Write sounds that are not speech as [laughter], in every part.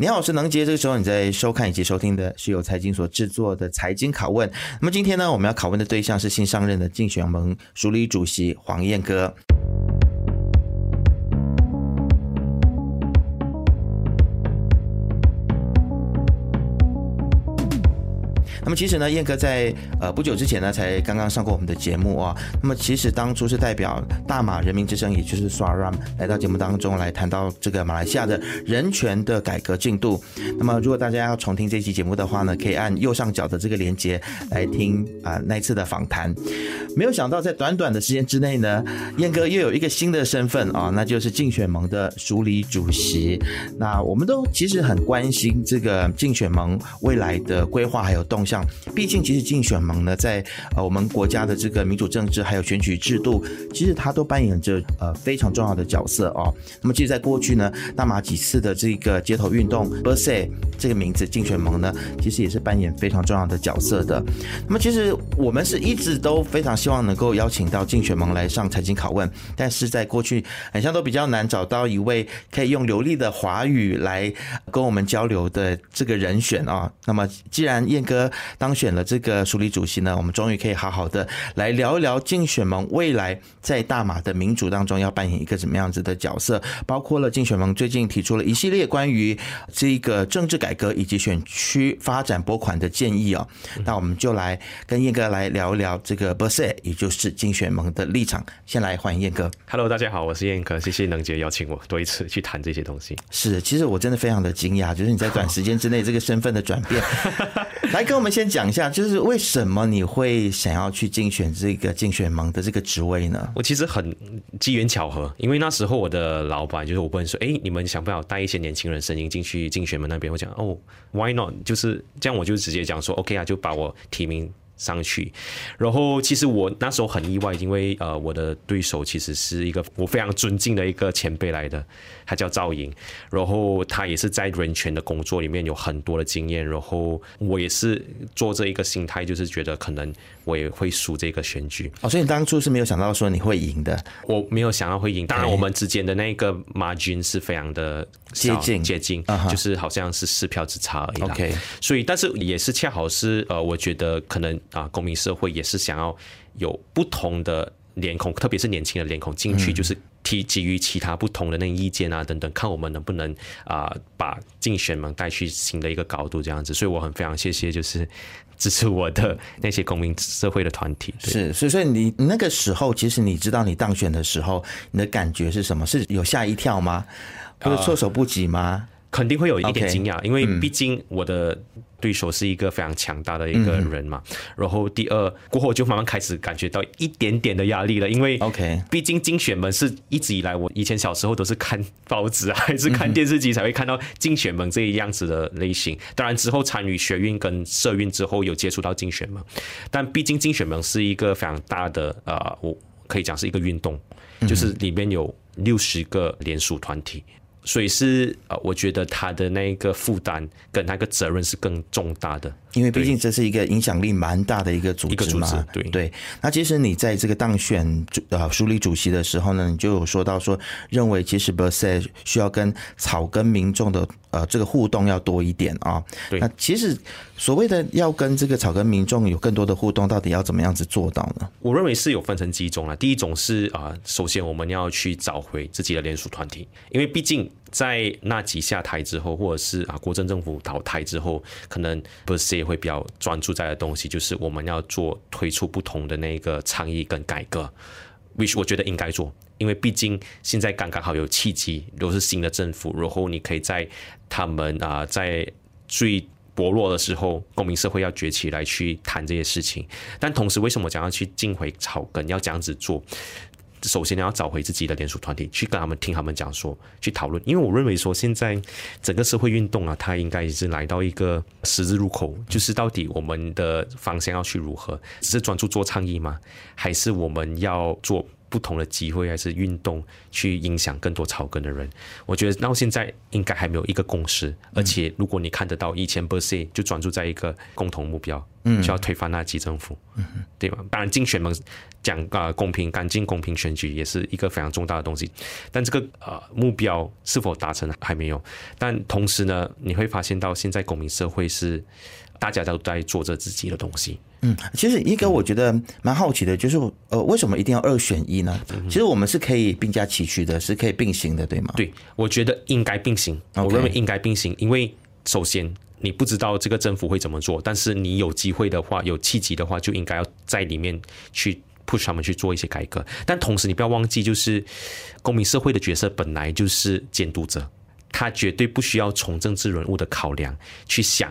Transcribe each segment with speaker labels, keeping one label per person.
Speaker 1: 你好，我是能杰。这个时候你在收看以及收听的是由财经所制作的财经拷问。那么今天呢，我们要拷问的对象是新上任的竞选盟署理主席黄燕哥。那么其实呢，燕哥在呃不久之前呢，才刚刚上过我们的节目啊。那么其实当初是代表大马人民之声，也就是 Suaram 来到节目当中来谈到这个马来西亚的人权的改革进度。那么如果大家要重听这期节目的话呢，可以按右上角的这个连接来听啊、那次的访谈。没有想到在短短的时间之内呢，燕哥又有一个新的身份啊，那就是竞选盟的署理主席。那我们都其实很关心这个竞选盟未来的规划还有动向。毕竟，其实竞选盟呢，在呃我们国家的这个民主政治还有选举制度，其实它都扮演着呃非常重要的角色哦。那么，其实，在过去呢，大马几次的这个街头运动，Berse 这个名字，竞选盟呢，其实也是扮演非常重要的角色的。那么，其实我们是一直都非常希望能够邀请到竞选盟来上财经拷问，但是在过去好像都比较难找到一位可以用流利的华语来跟我们交流的这个人选啊、哦。那么，既然燕哥当选了这个署理主席呢，我们终于可以好好的来聊一聊竞选盟未来在大马的民主当中要扮演一个怎么样子的角色，包括了竞选盟最近提出了一系列关于这个政治改革以及选区发展拨款的建议哦。那我们就来跟燕哥来聊一聊这个 Bersih，也就是竞选盟的立场。先来欢迎燕哥。
Speaker 2: Hello，大家好，我是燕哥，谢谢能杰邀请我多一次去谈这些东西。
Speaker 1: 是，其实我真的非常的惊讶，就是你在短时间之内这个身份的转变，[laughs] [laughs] 来跟我们先。讲一下，就是为什么你会想要去竞选这个竞选盟的这个职位呢？
Speaker 2: 我其实很机缘巧合，因为那时候我的老板就是我问说：“哎，你们想不想带一些年轻人声音进去竞选盟那边？”我讲：“哦，Why not？” 就是这样，我就直接讲说：“OK 啊，就把我提名。”上去，然后其实我那时候很意外，因为呃，我的对手其实是一个我非常尊敬的一个前辈来的，他叫赵莹，然后他也是在人权的工作里面有很多的经验，然后我也是做这一个心态，就是觉得可能我也会输这个选举。
Speaker 1: 哦，所以你当初是没有想到说你会赢的？
Speaker 2: 我没有想到会赢，当然我们之间的那个 margin 是非常的
Speaker 1: 接近
Speaker 2: 接近，就是好像是四票之差而已。
Speaker 1: OK，
Speaker 2: 所以但是也是恰好是呃，我觉得可能。啊，公民社会也是想要有不同的脸孔，特别是年轻的脸孔进去，就是提基于其他不同的那个意见啊等等，看我们能不能啊把竞选们带去新的一个高度这样子。所以我很非常谢谢，就是支持我的那些公民社会的团体。
Speaker 1: 是，所以所以你那个时候，其实你知道你当选的时候，你的感觉是什么？是有吓一跳吗？或者措手不及吗？
Speaker 2: 呃肯定会有一点惊讶，因为毕竟我的对手是一个非常强大的一个人嘛。然后第二过后，就慢慢开始感觉到一点点的压力了，因为 OK，毕竟竞选门是一直以来我以前小时候都是看报纸啊，还是看电视机才会看到竞选门这一样子的类型。当然之后参与学运跟社运之后，有接触到竞选盟，但毕竟竞选门是一个非常大的呃，我可以讲是一个运动，就是里面有六十个联署团体。所以是呃，我觉得他的那个负担跟那个责任是更重大的，
Speaker 1: 因为毕竟这是一个影响力蛮大的一个组织嘛。
Speaker 2: 对
Speaker 1: 对。那其实你在这个当选主呃书立主席的时候呢，你就有说到说，认为其实 Bersih 需要跟草根民众的呃这个互动要多一点啊。
Speaker 2: 对。
Speaker 1: 那其实所谓的要跟这个草根民众有更多的互动，到底要怎么样子做到呢？
Speaker 2: 我认为是有分成几种啊。第一种是啊，首先我们要去找回自己的联署团体，因为毕竟。在那吉下台之后，或者是啊国政政府倒台之后，可能 Bersih 会比较专注在的东西，就是我们要做推出不同的那个倡议跟改革，which 我觉得应该做，因为毕竟现在刚刚好有契机，都是新的政府，然后你可以在他们啊在最薄弱的时候，公民社会要崛起来去谈这些事情。但同时，为什么讲要去进回草根，要这样子做？首先你要找回自己的联署团体，去跟他们听他们讲说，去讨论。因为我认为说，现在整个社会运动啊，它应该是来到一个十字路口，就是到底我们的方向要去如何？只是专注做倡议吗？还是我们要做不同的机会还是运动去影响更多草根的人。我觉得到现在应该还没有一个共识。而且如果你看得到以前 per se 就专注在一个共同目标，嗯，就要推翻纳吉政府，嗯，对吧？当然竞选嘛，讲啊公平、干净、公平选举也是一个非常重大的东西。但这个呃目标是否达成还没有。但同时呢，你会发现到现在公民社会是大家都在做着自己的东西。
Speaker 1: 嗯，其实一个我觉得蛮好奇的，就是呃，为什么一定要二选一呢？其实我们是可以并驾齐驱的，是可以并行的，对吗？
Speaker 2: 对，我觉得应该并行。我认为应该并行，因为首先你不知道这个政府会怎么做，但是你有机会的话，有契机的话，就应该要在里面去 push 他们去做一些改革。但同时你不要忘记，就是公民社会的角色本来就是监督者，他绝对不需要从政治人物的考量去想。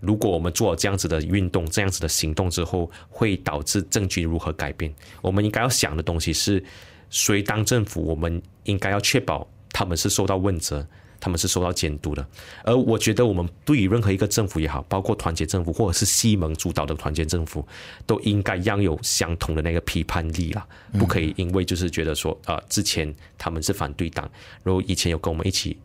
Speaker 2: 如果我们做这样子的运动、这样子的行动之后，会导致政局如何改变？我们应该要想的东西是：谁当政府，我们应该要确保他们是受到问责，他们是受到监督的。而我觉得，我们对于任何一个政府也好，包括团结政府或者是西蒙主导的团结政府，都应该要有相同的那个批判力啦，不可以因为就是觉得说，呃，之前他们是反对党，然后以前有跟我们一起。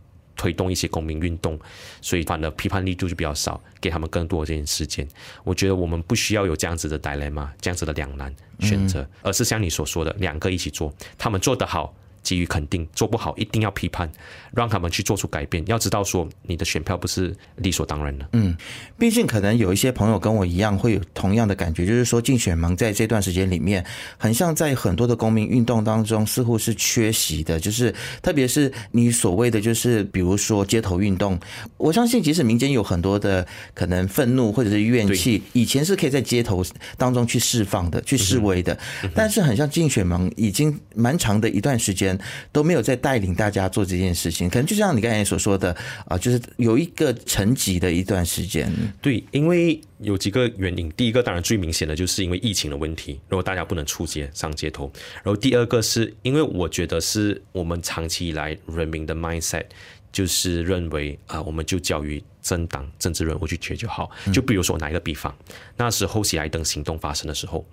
Speaker 2: 推动一些公民运动，所以反而批判力度就比较少，给他们更多的这些时间。我觉得我们不需要有这样子的 dilemma，这样子的两难选择，而是像你所说的，两个一起做，他们做得好，给予肯定，做不好一定要批判，让他们去做出改变。要知道说，你的选票不是理所当然的。
Speaker 1: 嗯，毕竟可能有一些朋友跟我一样会有同样的感觉，就是说竞选盟在这段时间里面，很像在很多的公民运动当中似乎是缺席的。就是特别是你所谓的，就是比如说街头运动，我相信即使民间有很多的可能愤怒或者是怨气，以前是可以在街头当中去释放的，去示威的。但是很像竞选盟已经蛮长的一段时间。都没有在带领大家做这件事情，可能就像你刚才所说的啊，就是有一个沉寂的一段时间。
Speaker 2: 对，因为有几个原因。第一个当然最明显的就是因为疫情的问题，如果大家不能出街上街头。然后第二个是因为我觉得是我们长期以来人民的 mindset。就是认为啊，我们就交于政党政治人物去决就好。就比如说拿一个比方，那时候喜来登行动发生的时候，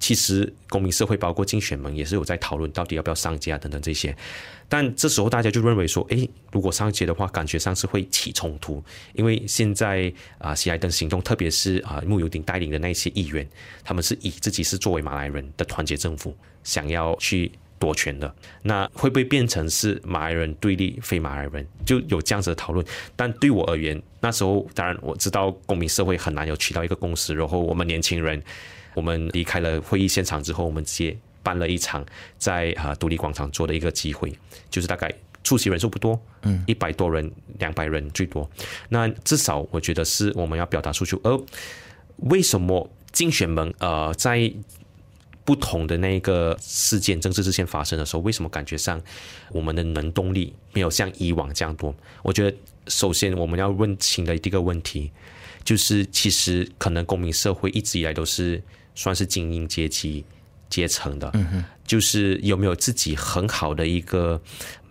Speaker 2: 其实公民社会包括竞选盟也是有在讨论到底要不要上街啊等等这些。但这时候大家就认为说，诶，如果上街的话，感觉上是会起冲突，因为现在啊喜来登行动，特别是啊穆尤丁带领的那些议员，他们是以自己是作为马来人的团结政府，想要去。夺权的，那会不会变成是马来人对立非马来人？就有这样子的讨论。但对我而言，那时候当然我知道公民社会很难有取到一个共识。然后我们年轻人，我们离开了会议现场之后，我们直接办了一场在啊独立广场做的一个集会，就是大概出席人数不多，嗯，一百多人、两百人最多。那至少我觉得是我们要表达出去。而为什么竞选盟呃在？不同的那个事件，政治事件发生的时候，为什么感觉上我们的能动力没有像以往这样多？我觉得，首先我们要问清的第一个问题，就是其实可能公民社会一直以来都是算是精英阶级阶层的，嗯，就是有没有自己很好的一个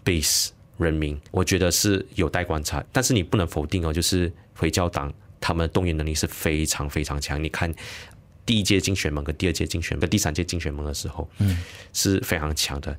Speaker 2: base 人民，我觉得是有待观察。但是你不能否定哦，就是回教党他们的动员能力是非常非常强，你看。第一届竞选盟跟第二届竞选跟第三届竞选盟的时候，嗯，是非常强的。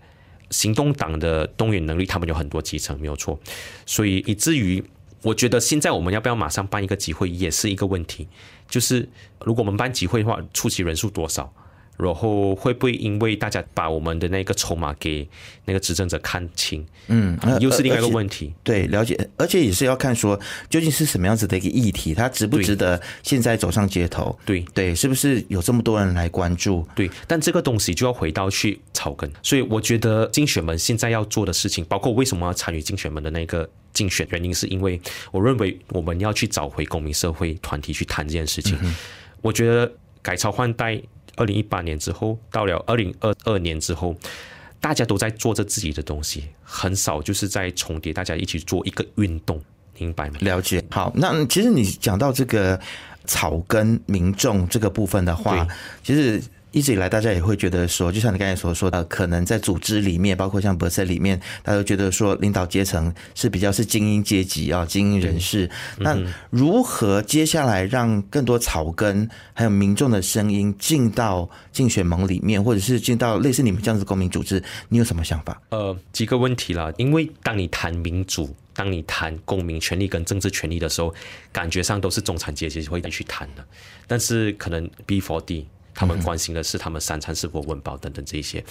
Speaker 2: 行动党的动员能力，他们有很多基层，没有错。所以以至于，我觉得现在我们要不要马上办一个集会，也是一个问题。就是如果我们办集会的话，出席人数多少？然后会不会因为大家把我们的那个筹码给那个执政者看清？嗯，又是另外一个问题。
Speaker 1: 对，了解，而且也是要看说究竟是什么样子的一个议题，它值不值得现在走上街头？
Speaker 2: 对
Speaker 1: 对，是不是有这么多人来关注？
Speaker 2: 对，但这个东西就要回到去草根。所以我觉得竞选们现在要做的事情，包括为什么要参与竞选们的那个竞选，原因是因为我认为我们要去找回公民社会团体去谈这件事情。嗯、我觉得改朝换代。二零一八年之后，到了二零二二年之后，大家都在做着自己的东西，很少就是在重叠，大家一起做一个运动，明白吗？
Speaker 1: 了解。好，那其实你讲到这个草根民众这个部分的话，其实一直以来大家也会觉得说，就像你刚才所说的，可能在组织里面，包括像 Bersih 里面，大家都觉得说领导阶层是比较是精英阶级啊，精英人士。那如何接下来让更多草根还有民众的声音进到竞选盟里面，或者是进到类似你们这样子的公民组织，你有什么想法？
Speaker 2: 呃，几个问题啦，因为当你谈民主。当你谈公民权利跟政治权利的时候，感觉上都是中产阶级会去谈的。但是可能 B4D 他们关心的是他们三餐是否温饱等等这一些。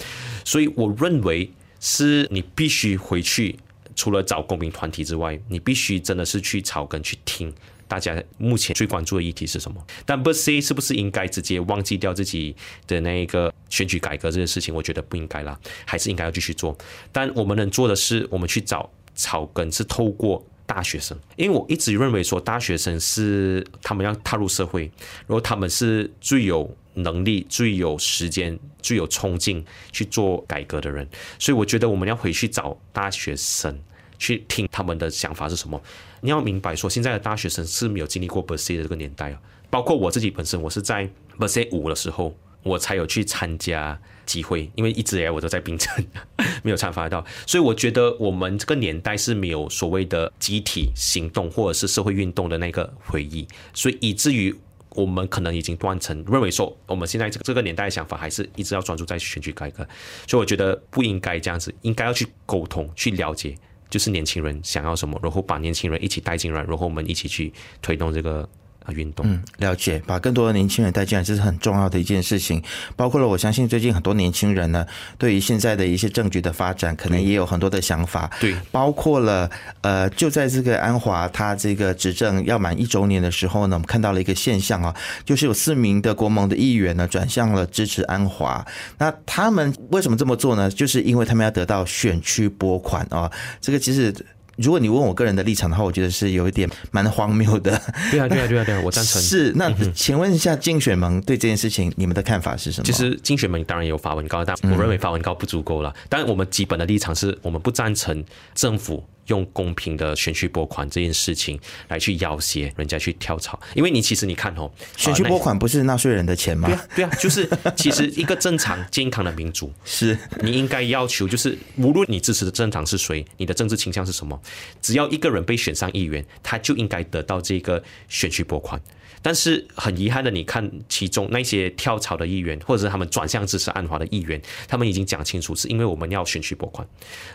Speaker 2: 所以我认为是你必须回去，除了找公民团体之外，你必须真的是去草根去听大家目前最关注的议题是什么。但 bc 是不是应该直接忘记掉自己的那一个选举改革这件事情？我觉得不应该啦，还是应该要继续做。但我们能做的是，我们去找。草根是透过大学生，因为我一直认为说大学生是他们要踏入社会，然后他们是最有能力、最有时间、最有冲劲去做改革的人，所以我觉得我们要回去找大学生去听他们的想法是什么。你要明白说，现在的大学生是没有经历过 b e r s e 的这个年代啊，包括我自己本身，我是在 b e r s e 五的时候，我才有去参加。机会，因为一直以来我都在槟城，[laughs] 没有参加到，所以我觉得我们这个年代是没有所谓的集体行动或者是社会运动的那个回忆，所以以至于我们可能已经断层，认为说我们现在这个这个年代的想法还是一直要专注在选举改革，所以我觉得不应该这样子，应该要去沟通、去了解，就是年轻人想要什么，然后把年轻人一起带进来，然后我们一起去推动这个。啊，运动，
Speaker 1: 嗯，了解，把更多的年轻人带进来，这是很重要的一件事情。包括了，我相信最近很多年轻人呢，对于现在的一些政局的发展，可能也有很多的想法。
Speaker 2: 对，
Speaker 1: 包括了，呃，就在这个安华他这个执政要满一周年的时候呢，我们看到了一个现象啊，就是有四名的国盟的议员呢，转向了支持安华。那他们为什么这么做呢？就是因为他们要得到选区拨款啊，这个其实。如果你问我个人的立场的话，我觉得是有一点蛮荒谬的。
Speaker 2: 对啊，对啊，对啊，对啊，我赞成。[laughs]
Speaker 1: 是，那请问一下竞选盟对这件事情，你们的看法是什么？
Speaker 2: 其实竞选盟当然有发文告，但我认为发文告不足够了。当然，我们基本的立场是我们不赞成政府。用公平的选区拨款这件事情来去要挟人家去跳槽，因为你其实你看哦，
Speaker 1: 选区拨款不是纳税人的钱吗？
Speaker 2: 对啊，对啊，就是其实一个正常健康的民主，[laughs]
Speaker 1: 是
Speaker 2: 你应该要求，就是无论你支持的政党是谁，你的政治倾向是什么，只要一个人被选上议员，他就应该得到这个选区拨款。但是很遗憾的，你看其中那些跳槽的议员，或者是他们转向支持安华的议员，他们已经讲清楚，是因为我们要选区拨款，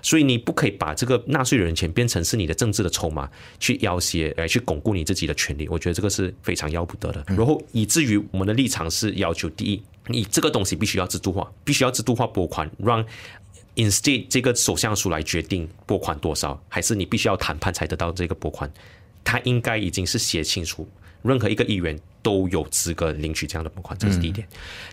Speaker 2: 所以你不可以把这个纳税人钱变成是你的政治的筹码，去要挟来去巩固你自己的权利。我觉得这个是非常要不得的。然后以至于我们的立场是要求：第一，你这个东西必须要制度化，必须要制度化拨款，让 instead 这个首相署来决定拨款多少，还是你必须要谈判才得到这个拨款？他应该已经是写清楚。任何一个议员都有资格领取这样的拨款，这是第一点。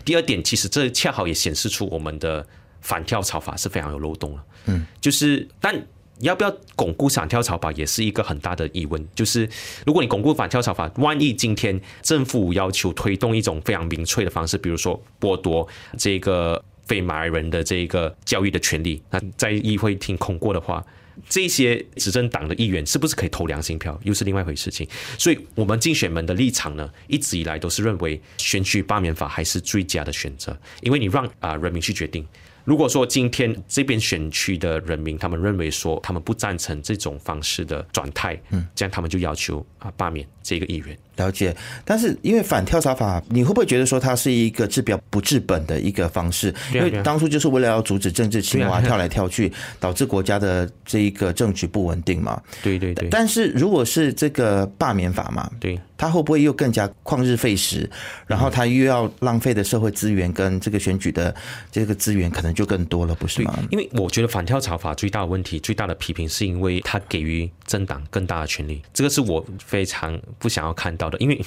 Speaker 2: 第二点，其实这恰好也显示出我们的反跳槽法是非常有漏洞了。嗯，就是但要不要巩固反跳槽法也是一个很大的疑问。就是如果你巩固反跳槽法，万一今天政府要求推动一种非常民粹的方式，比如说剥夺这个非马来人的这个教育的权利，那在议会厅通过的话。这些执政党的议员是不是可以投良心票，又是另外一回事情。所以，我们竞选门的立场呢，一直以来都是认为选举罢免法还是最佳的选择，因为你让啊人民去决定。如果说今天这边选区的人民他们认为说他们不赞成这种方式的转态，嗯，这样他们就要求啊罢免这个议员。
Speaker 1: 了解，但是因为反跳槽法，你会不会觉得说它是一个治标不治本的一个方式？因为当初就是为了要阻止政治青蛙跳来跳去，导致国家的这一个政局不稳定嘛？
Speaker 2: 对对对。
Speaker 1: 但是如果是这个罢免法嘛，
Speaker 2: 对，
Speaker 1: 它会不会又更加旷日费时？然后它又要浪费的社会资源跟这个选举的这个资源可能就更多了，不是吗？
Speaker 2: 因为我觉得反跳槽法最大的问题、最大的批评，是因为它给予政党更大的权利，这个是我非常不想要看到。因为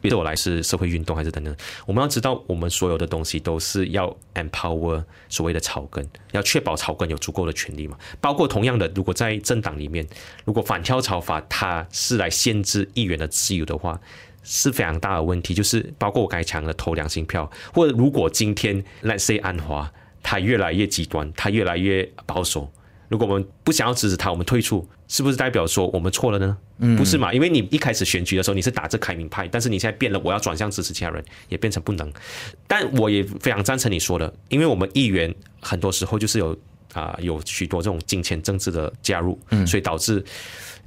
Speaker 2: 对我来是社会运动还是等等，我们要知道，我们所有的东西都是要 empower 所谓的草根，要确保草根有足够的权利嘛。包括同样的，如果在政党里面，如果反跳槽法它是来限制议员的自由的话，是非常大的问题。就是包括我刚才讲的投良心票，或者如果今天 Let's say 安华，他越来越极端，他越来越保守，如果我们不想要支持他，我们退出。是不是代表说我们错了呢？不是嘛？因为你一开始选举的时候你是打着开明派，但是你现在变了，我要转向支持其他人，也变成不能。但我也非常赞成你说的，因为我们议员很多时候就是有啊、呃，有许多这种金钱政治的加入，所以导致。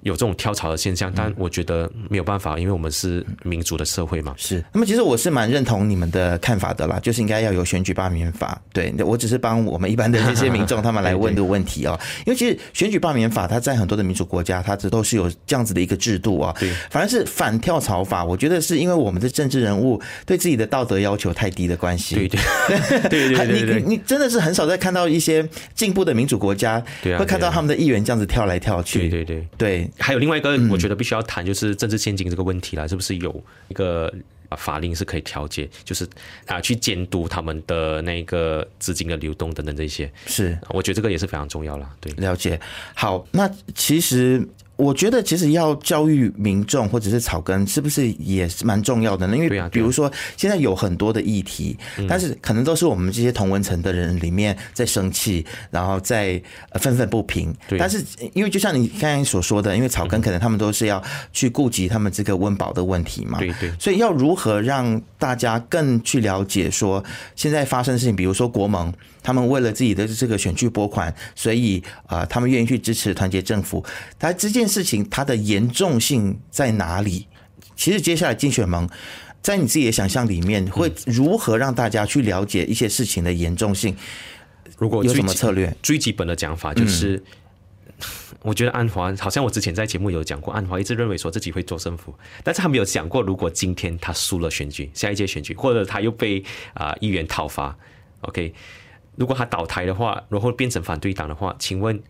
Speaker 2: 有这种跳槽的现象，但我觉得没有办法，因为我们是民主的社会嘛。
Speaker 1: 是。那么其实我是蛮认同你们的看法的啦，就是应该要有选举罢免法。对，我只是帮我们一般的这些民众他们来问的问题 [laughs] 啊。因为其实选举罢免法，它在很多的民主国家，它这都是有这样子的一个制度啊。对。反而是反跳槽法，我觉得是因为我们的政治人物对自己的道德要求太低的关系。
Speaker 2: 对对 [laughs] 对对对对。
Speaker 1: 你你真的是很少在看到一些进步的民主国家，会看到他们的议员这样子跳来跳去。
Speaker 2: 对对对
Speaker 1: 对。
Speaker 2: 还有另外一个，我觉得必须要谈，就是政治现金这个问题了，是不是有一个法令是可以调节，就是啊，去监督他们的那个资金的流动等等这些。
Speaker 1: 是，
Speaker 2: 我觉得这个也是非常重要了。对，
Speaker 1: 了解。好，那其实。我觉得其实要教育民众或者是草根，是不是也是蛮重要的呢？因为比如说现在有很多的议题，但是可能都是我们这些同文层的人里面在生气，然后在愤愤不平。但是因为就像你刚才所说的，因为草根可能他们都是要去顾及他们这个温饱的问题嘛。
Speaker 2: 对对。
Speaker 1: 所以要如何让大家更去了解说现在发生的事情，比如说国盟。他们为了自己的这个选举拨款，所以啊，他们愿意去支持团结政府。他这件事情它的严重性在哪里？其实接下来竞选盟在你自己的想象里面，会如何让大家去了解一些事情的严重性？
Speaker 2: 如果
Speaker 1: 有什么策略？
Speaker 2: 最基本的讲法就是，[laughs] 我觉得安华好像我之前在节目有讲过，安华一直认为说自己会做政府，但是他没有想过，如果今天他输了选举，下一届选举，或者他又被啊议员讨伐，OK。如果他倒台的话，然后变成反对党的话，请问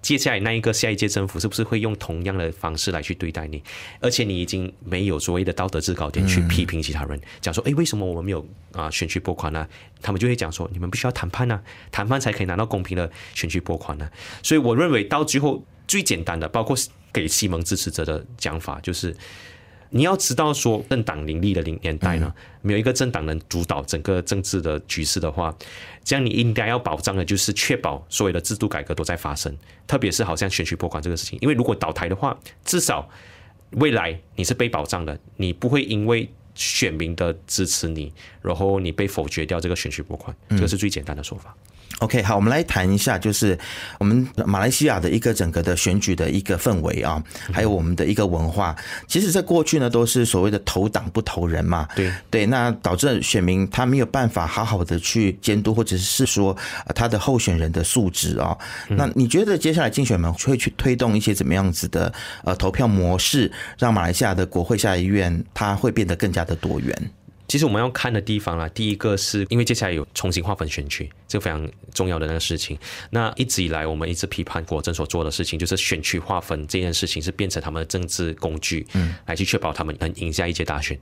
Speaker 2: 接下来那一个下一届政府是不是会用同样的方式来去对待你？而且你已经没有所谓的道德制高点去批评其他人，讲说，诶，为什么我们没有啊选举拨款呢？他们就会讲说，你们不需要谈判呢，谈判才可以拿到公平的选举拨款呢。所以我认为到最后最简单的，包括给西蒙支持者的讲法，就是。你要知道，说政党林立的年代呢，没有一个政党能主导整个政治的局势的话，这样你应该要保障的就是确保所有的制度改革都在发生，特别是好像选举拨款这个事情，因为如果倒台的话，至少未来你是被保障的，你不会因为选民的支持你，然后你被否决掉这个选区拨款，这个是最简单的说法。
Speaker 1: OK，好，我们来谈一下，就是我们马来西亚的一个整个的选举的一个氛围啊，还有我们的一个文化。其实，在过去呢，都是所谓的投党不投人嘛。
Speaker 2: 对
Speaker 1: 对，那导致选民他没有办法好好的去监督，或者是说他的候选人的素质啊。那你觉得接下来竞选们会去推动一些怎么样子的呃投票模式，让马来西亚的国会下议院它会变得更加的多元？
Speaker 2: 其实我们要看的地方啦，第一个是因为接下来有重新划分选区，这个非常重要的那个事情。那一直以来，我们一直批判国政所做的事情，就是选区划分这件事情是变成他们的政治工具，嗯，来去确保他们能赢下一届大选。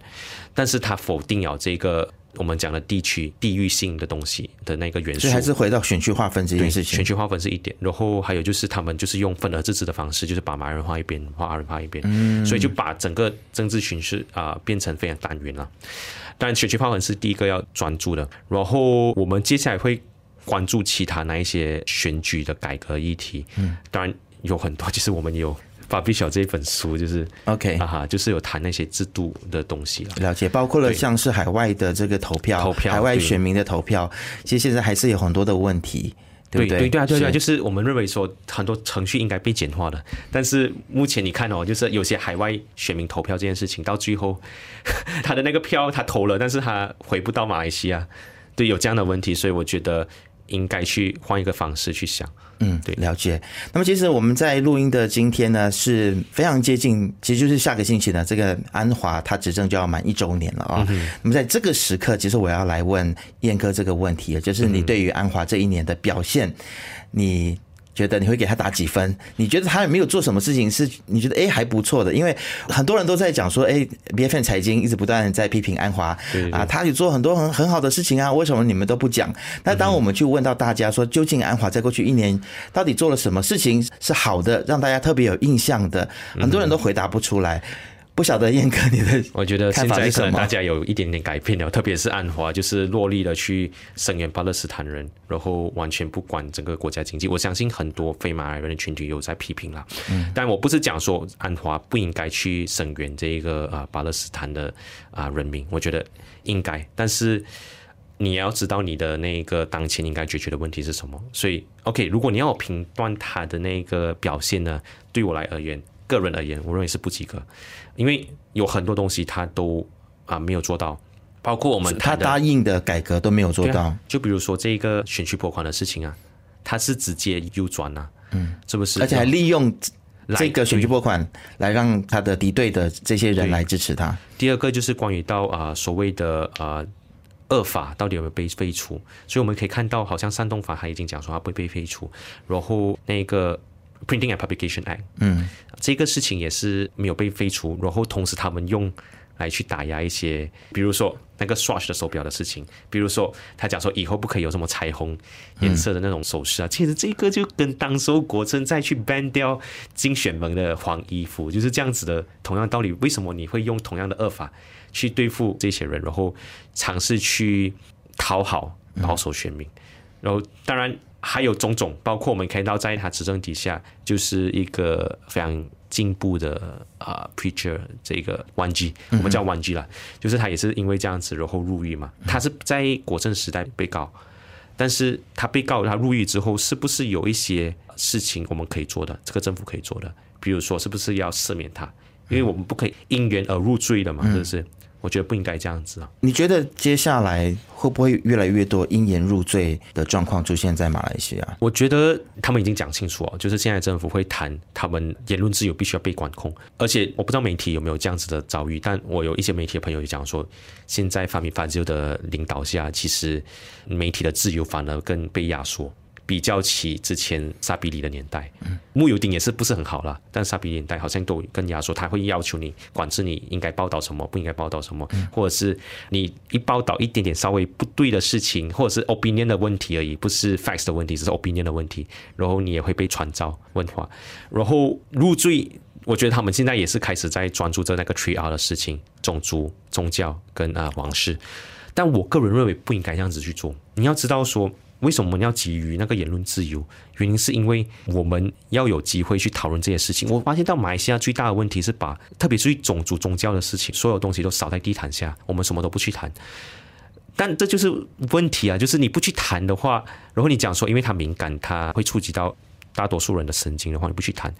Speaker 2: 但是他否定了这个我们讲的地区地域性的东西的那个元素，
Speaker 1: 所以还是回到选区划分这件事情。
Speaker 2: 选区划分是一点，然后还有就是他们就是用分而治之的方式，就是把马来人划一边，划阿人划一边，嗯，所以就把整个政治形势啊变成非常单元了。当然，选区划分是第一个要专注的。然后我们接下来会关注其他那一些选举的改革议题。嗯，当然有很多，其实我们有发表小这一本书，就是
Speaker 1: OK
Speaker 2: 啊哈，就是有谈那些制度的东西了。
Speaker 1: 了解，包括了像是海外的这个投票，投票，海外选民的投票，其实现在还是有很多的问题。对对
Speaker 2: 对啊对啊，就是我们认为说很多程序应该被简化的，但是目前你看哦，就是有些海外选民投票这件事情，到最后 [laughs] 他的那个票他投了，但是他回不到马来西亚，对，有这样的问题，所以我觉得。应该去换一个方式去想，
Speaker 1: 嗯，对，了解。那么其实我们在录音的今天呢，是非常接近，其实就是下个星期呢，这个安华他执政就要满一周年了啊。嗯、那么在这个时刻，其实我要来问燕哥这个问题，就是你对于安华这一年的表现，你。觉得你会给他打几分？你觉得他有没有做什么事情是你觉得哎还不错的？因为很多人都在讲说，哎，B F N 财经一直不断在批评安华啊，他有做很多很很好的事情啊，为什么你们都不讲？那当我们去问到大家说，究竟安华在过去一年到底做了什么事情是好的，让大家特别有印象的？很多人都回答不出来。不晓得燕哥你的，
Speaker 2: 我觉得现在可能大家有一点点改变了，特别是安华，就是落力的去声援巴勒斯坦人，然后完全不管整个国家经济。我相信很多非马来人的群体有在批评啦，嗯，但我不是讲说安华不应该去声援这一个啊巴勒斯坦的啊人民，我觉得应该，但是你要知道你的那个当前应该解决的问题是什么。所以，OK，如果你要我评断他的那个表现呢，对我来而言，个人而言，我认为是不及格。因为有很多东西他都啊没有做到，包括我们
Speaker 1: 他答应的改革都没有做到。啊、
Speaker 2: 就比如说这个选区拨款的事情啊，他是直接 U 转啊，嗯，是不是？
Speaker 1: 而且还利用这个选区拨款来让他的敌对的这些人来支持他。
Speaker 2: 第二个就是关于到啊所谓的啊恶法到底有没有被废除？所以我们可以看到，好像煽动法他已经讲说他不会被废除，然后那个。Printing and Publication Act，嗯，这个事情也是没有被废除，然后同时他们用来去打压一些，比如说那个 Swatch 的手表的事情，比如说他讲说以后不可以有什么彩虹颜色的那种首饰啊，其实这个就跟当时候国政再去 ban 掉竞选盟的黄衣服就是这样子的同样道理。为什么你会用同样的恶法去对付这些人，然后尝试去讨好保守选民，然后当然。还有种种，包括我们看到在他执政底下，就是一个非常进步的啊、uh, preacher，这个 One G，我们叫 One G 啦，就是他也是因为这样子，然后入狱嘛。他是在国政时代被告，但是他被告他入狱之后，是不是有一些事情我们可以做的？这个政府可以做的，比如说是不是要赦免他？因为我们不可以因缘而入罪的嘛，是不是？我觉得不应该这样子啊！
Speaker 1: 你觉得接下来会不会越来越多因言入罪的状况出现在马来西亚？
Speaker 2: 我觉得他们已经讲清楚哦，就是现在政府会谈他们言论自由必须要被管控，而且我不知道媒体有没有这样子的遭遇，但我有一些媒体的朋友也讲说，现在法米法兹的领导下，其实媒体的自由反而更被压缩。比较起之前沙比里的年代，慕尤丁也是不是很好了，但沙比里年代好像都更压缩，他会要求你管制你应该报道什么，不应该报道什么，或者是你一报道一点点稍微不对的事情，或者是 opinion 的问题而已，不是 facts 的问题，只是 opinion 的问题，然后你也会被传召问话，然后入罪。我觉得他们现在也是开始在专注着那个 three R 的事情，种族、宗教跟啊王室，但我个人认为不应该这样子去做，你要知道说。为什么我们要给予那个言论自由？原因是因为我们要有机会去讨论这些事情。我发现到马来西亚最大的问题是把，特别是种族宗教的事情，所有东西都扫在地毯下，我们什么都不去谈。但这就是问题啊！就是你不去谈的话，然后你讲说，因为它敏感，它会触及到大多数人的神经的话，你不去谈，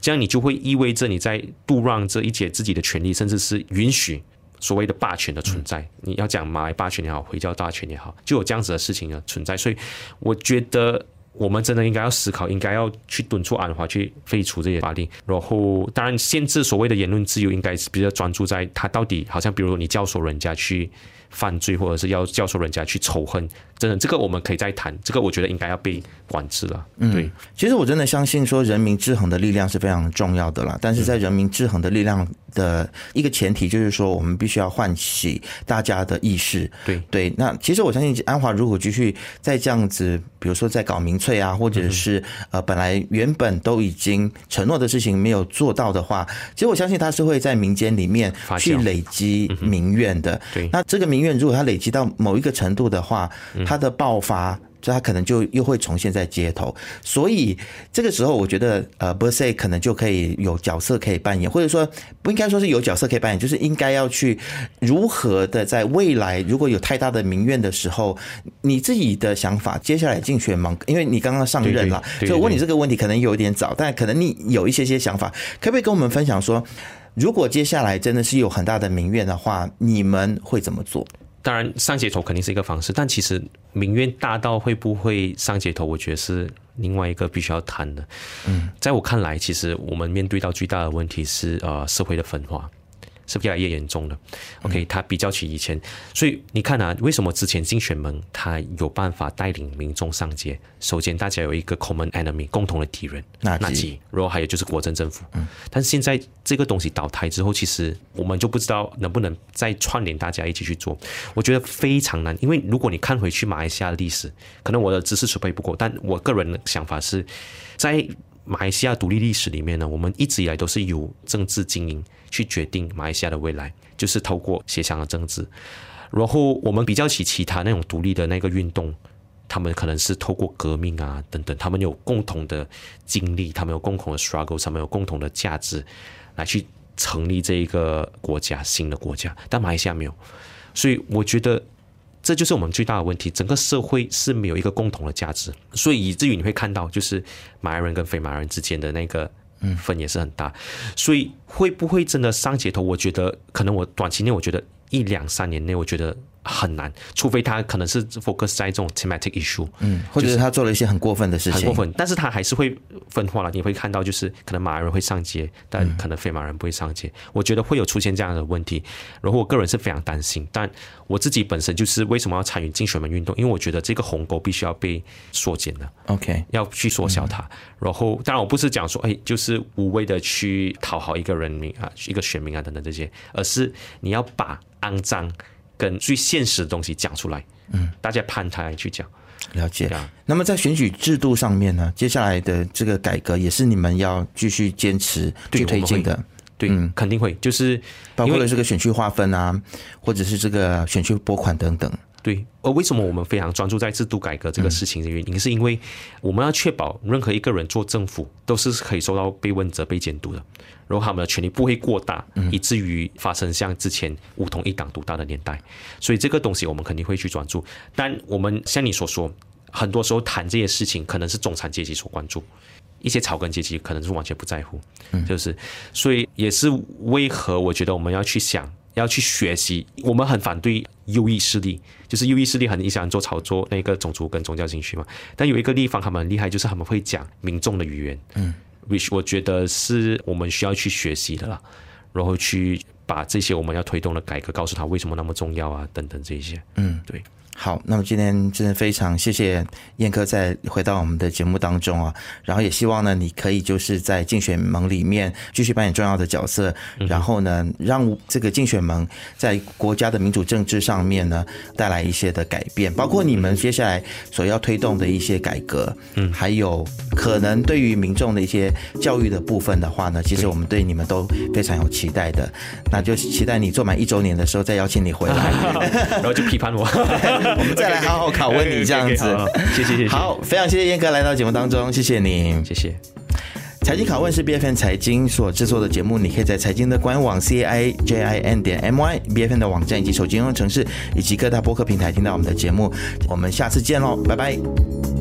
Speaker 2: 这样你就会意味着你在杜让这一些自己的权利，甚至是允许。所谓的霸权的存在，你要讲马来霸权也好，回教霸权也好，就有这样子的事情的存在。所以，我觉得我们真的应该要思考，应该要去敦促安华去废除这些法令。然后，当然限制所谓的言论自由，应该是比较专注在他到底，好像比如说你教唆人家去犯罪，或者是要教唆人家去仇恨。真的，这个我们可以再谈。这个我觉得应该要被管制了。对，嗯，
Speaker 1: 其实我真的相信说人民制衡的力量是非常重要的啦。但是在人民制衡的力量的一个前提，就是说我们必须要唤起大家的意识。
Speaker 2: 对
Speaker 1: 对，那其实我相信安华如果继续再这样子，比如说在搞民粹啊，或者是呃本来原本都已经承诺的事情没有做到的话，其实我相信他是会在民间里面去累积民怨的。
Speaker 2: 对，
Speaker 1: 那这个民怨如果他累积到某一个程度的话，它的爆发，就他可能就又会重现在街头，所以这个时候，我觉得呃，Bersih 可能就可以有角色可以扮演，或者说不应该说是有角色可以扮演，就是应该要去如何的在未来如果有太大的民怨的时候，你自己的想法，接下来竞选嘛，因为你刚刚上任了，所以我问你这个问题可能有点早，但可能你有一些些想法，可不可以跟我们分享说，如果接下来真的是有很大的民怨的话，你们会怎么做？
Speaker 2: 当然，上街头肯定是一个方式，但其实民怨大到会不会上街头，我觉得是另外一个必须要谈的。嗯，在我看来，其实我们面对到最大的问题是呃社会的分化。是越来越严重的。OK，他比较起以前，所以你看啊，为什么之前竞选盟他有办法带领民众上街？首先，大家有一个 common enemy，共同的敌人，那吉，然后还有就是国政政府。嗯，但是现在这个东西倒台之后，其实我们就不知道能不能再串联大家一起去做。我觉得非常难，因为如果你看回去马来西亚的历史，可能我的知识储备不够，但我个人的想法是在马来西亚独立历史里面呢，我们一直以来都是由政治精英去决定马来西亚的未来，就是透过协商的政治。然后我们比较起其他那种独立的那个运动，他们可能是透过革命啊等等，他们有共同的经历，他们有共同的 struggle，他们有共同的价值来去成立这一个国家，新的国家。但马来西亚没有，所以我觉得这就是我们最大的问题，整个社会是没有一个共同的价值，所以以至于你会看到，就是马来人跟非马来人之间的那个嗯分也是很大。所以会不会真的上街头？我觉得可能我短期内我觉得。一两三年内，我觉得很难，除非他可能是 focus 在这种 thematic issue，
Speaker 1: 嗯，或者是他做了一些很过分的事情，
Speaker 2: 很过分，但是他还是会分化了。你会看到，就是可能马来人会上街，但可能非马来人不会上街。嗯、我觉得会有出现这样的问题，然后我个人是非常担心。但我自己本身就是为什么要参与竞选门运动？因为我觉得这个鸿沟必须要被缩减的
Speaker 1: ，OK，
Speaker 2: 要去缩小它。嗯、然后，当然我不是讲说，哎，就是无谓的去讨好一个人民啊，一个选民啊等等这些，而是你要把。肮脏跟最现实的东西讲出来，嗯，大家攀谈去讲，
Speaker 1: 了解。啊、那么在选举制度上面呢，接下来的这个改革也是你们要继续坚持去推进的，
Speaker 2: 对，嗯、肯定会，就是
Speaker 1: 包括了这个选区划分啊，或者是这个选区拨款等等。
Speaker 2: 对，而为什么我们非常专注在制度改革这个事情的原因，是因为我们要确保任何一个人做政府都是可以受到被问责、被监督的，然后他们的权力不会过大，以至于发生像之前武统一党独大的年代。所以这个东西我们肯定会去专注。但我们像你所说，很多时候谈这些事情，可能是中产阶级所关注，一些草根阶级可能是完全不在乎。就是，所以也是为何我觉得我们要去想。要去学习，我们很反对右翼势力，就是右翼势力很影响做炒作那个种族跟宗教情绪嘛。但有一个地方他们很厉害，就是他们会讲民众的语言，嗯，which 我觉得是我们需要去学习的啦，然后去把这些我们要推动的改革告诉他为什么那么重要啊，等等这些，嗯，对。
Speaker 1: 好，那么今天真的非常谢谢燕哥再回到我们的节目当中啊，然后也希望呢，你可以就是在竞选盟里面继续扮演重要的角色，然后呢，让这个竞选盟在国家的民主政治上面呢带来一些的改变，包括你们接下来所要推动的一些改革，嗯，还有可能对于民众的一些教育的部分的话呢，其实我们对你们都非常有期待的，那就期待你做满一周年的时候再邀请你回来，[laughs]
Speaker 2: 然后就批判我。[laughs] [laughs]
Speaker 1: 我们再来好好拷问你这样子，
Speaker 2: 谢谢谢谢。
Speaker 1: 好，非常谢谢燕哥来到节目当中，谢谢你，
Speaker 2: 谢谢。
Speaker 1: 财经拷问是 B F N 财经所制作的节目，你可以在财经的官网 c i j i n 点 m y B F N 的网站以及手机应用程式以及各大播客平台听到我们的节目。我们下次见喽，拜拜。